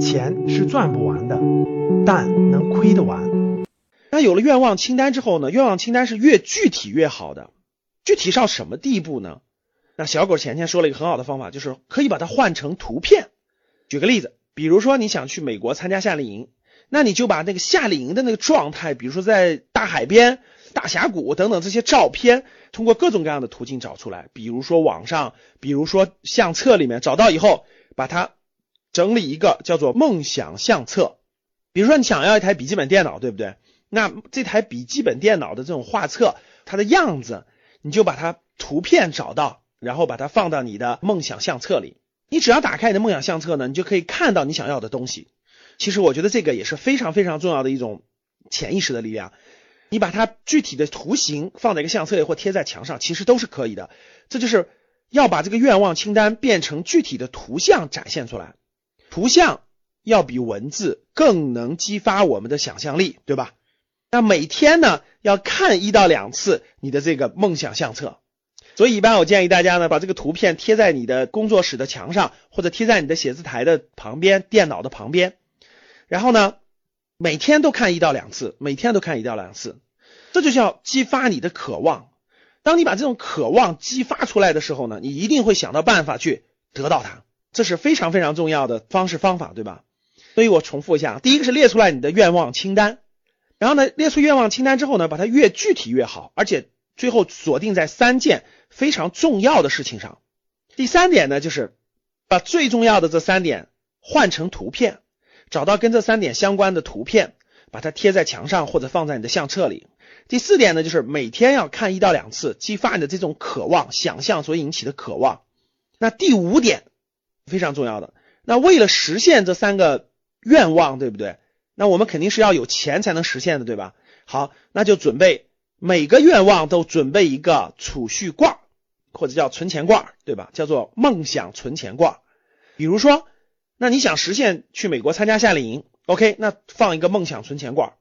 钱是赚不完的，但能亏得完。那有了愿望清单之后呢？愿望清单是越具体越好的，具体到什么地步呢？那小狗前天说了一个很好的方法，就是可以把它换成图片。举个例子，比如说你想去美国参加夏令营，那你就把那个夏令营的那个状态，比如说在大海边、大峡谷等等这些照片，通过各种各样的途径找出来，比如说网上，比如说相册里面找到以后，把它整理一个叫做梦想相册。比如说你想要一台笔记本电脑，对不对？那这台笔记本电脑的这种画册，它的样子，你就把它图片找到，然后把它放到你的梦想相册里。你只要打开你的梦想相册呢，你就可以看到你想要的东西。其实我觉得这个也是非常非常重要的一种潜意识的力量。你把它具体的图形放在一个相册里或贴在墙上，其实都是可以的。这就是要把这个愿望清单变成具体的图像展现出来。图像要比文字更能激发我们的想象力，对吧？那每天呢要看一到两次你的这个梦想相册，所以一般我建议大家呢把这个图片贴在你的工作室的墙上，或者贴在你的写字台的旁边、电脑的旁边，然后呢每天都看一到两次，每天都看一到两次，这就叫激发你的渴望。当你把这种渴望激发出来的时候呢，你一定会想到办法去得到它，这是非常非常重要的方式方法，对吧？所以我重复一下，第一个是列出来你的愿望清单。然后呢，列出愿望清单之后呢，把它越具体越好，而且最后锁定在三件非常重要的事情上。第三点呢，就是把最重要的这三点换成图片，找到跟这三点相关的图片，把它贴在墙上或者放在你的相册里。第四点呢，就是每天要看一到两次，激发你的这种渴望、想象所引起的渴望。那第五点非常重要的，那为了实现这三个愿望，对不对？那我们肯定是要有钱才能实现的，对吧？好，那就准备每个愿望都准备一个储蓄罐，或者叫存钱罐，对吧？叫做梦想存钱罐。比如说，那你想实现去美国参加夏令营，OK，那放一个梦想存钱罐。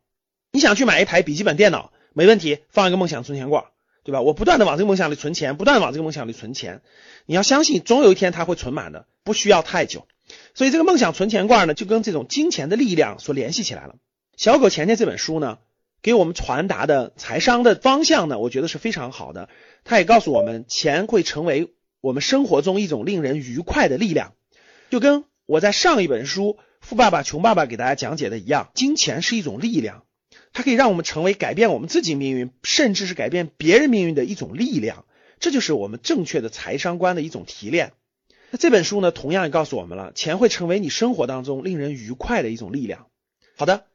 你想去买一台笔记本电脑，没问题，放一个梦想存钱罐，对吧？我不断的往这个梦想里存钱，不断的往这个梦想里存钱。你要相信，总有一天它会存满的，不需要太久。所以这个梦想存钱罐呢，就跟这种金钱的力量所联系起来了。小狗钱钱这本书呢，给我们传达的财商的方向呢，我觉得是非常好的。它也告诉我们，钱会成为我们生活中一种令人愉快的力量。就跟我在上一本书《富爸爸穷爸爸》给大家讲解的一样，金钱是一种力量，它可以让我们成为改变我们自己命运，甚至是改变别人命运的一种力量。这就是我们正确的财商观的一种提炼。那这本书呢，同样也告诉我们了，钱会成为你生活当中令人愉快的一种力量。好的，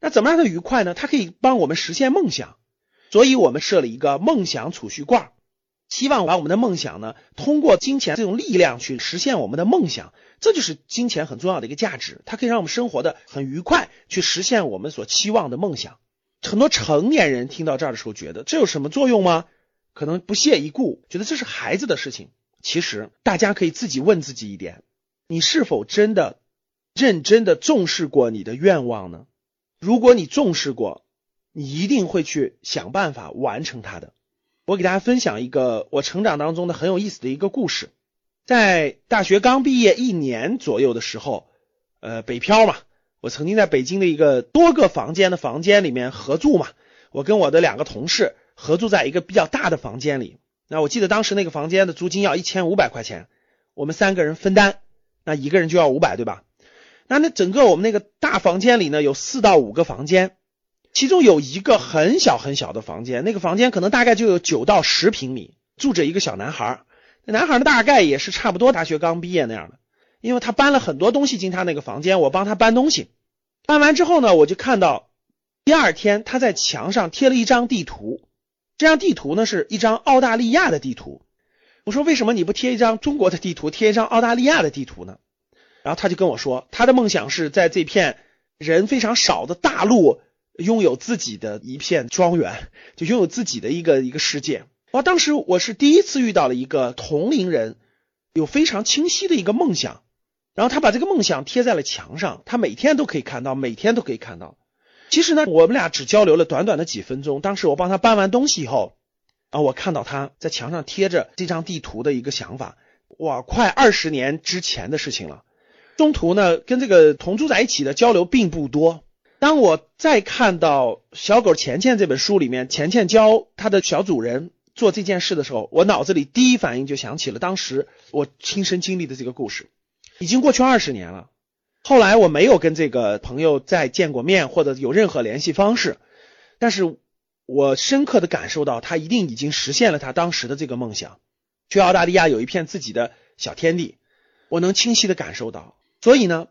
那怎么让它愉快呢？它可以帮我们实现梦想，所以我们设了一个梦想储蓄罐，希望把我们的梦想呢，通过金钱这种力量去实现我们的梦想。这就是金钱很重要的一个价值，它可以让我们生活的很愉快，去实现我们所期望的梦想。很多成年人听到这儿的时候，觉得这有什么作用吗？可能不屑一顾，觉得这是孩子的事情。其实，大家可以自己问自己一点：你是否真的认真的重视过你的愿望呢？如果你重视过，你一定会去想办法完成它的。我给大家分享一个我成长当中的很有意思的一个故事。在大学刚毕业一年左右的时候，呃，北漂嘛，我曾经在北京的一个多个房间的房间里面合住嘛，我跟我的两个同事合住在一个比较大的房间里。那我记得当时那个房间的租金要一千五百块钱，我们三个人分担，那一个人就要五百，对吧？那那整个我们那个大房间里呢，有四到五个房间，其中有一个很小很小的房间，那个房间可能大概就有九到十平米，住着一个小男孩。那男孩呢，大概也是差不多大学刚毕业那样的，因为他搬了很多东西进他那个房间，我帮他搬东西。搬完之后呢，我就看到第二天他在墙上贴了一张地图。这张地图呢是一张澳大利亚的地图。我说为什么你不贴一张中国的地图，贴一张澳大利亚的地图呢？然后他就跟我说，他的梦想是在这片人非常少的大陆拥有自己的一片庄园，就拥有自己的一个一个世界。哇，当时我是第一次遇到了一个同龄人有非常清晰的一个梦想，然后他把这个梦想贴在了墙上，他每天都可以看到，每天都可以看到。其实呢，我们俩只交流了短短的几分钟。当时我帮他搬完东西以后，啊，我看到他在墙上贴着这张地图的一个想法，哇，快二十年之前的事情了。中途呢，跟这个同住在一起的交流并不多。当我再看到《小狗钱钱》这本书里面，钱钱教他的小主人做这件事的时候，我脑子里第一反应就想起了当时我亲身经历的这个故事。已经过去二十年了，后来我没有跟这个朋友再见过面，或者有任何联系方式，但是我深刻的感受到，他一定已经实现了他当时的这个梦想，去澳大利亚有一片自己的小天地。我能清晰的感受到，所以呢，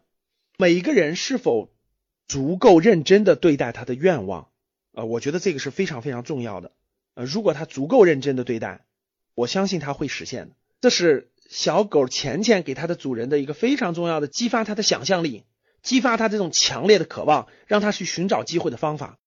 每一个人是否足够认真的对待他的愿望，呃，我觉得这个是非常非常重要的。呃，如果他足够认真的对待，我相信他会实现的。这是小狗钱钱给他的主人的一个非常重要的激发他的想象力，激发他这种强烈的渴望，让他去寻找机会的方法。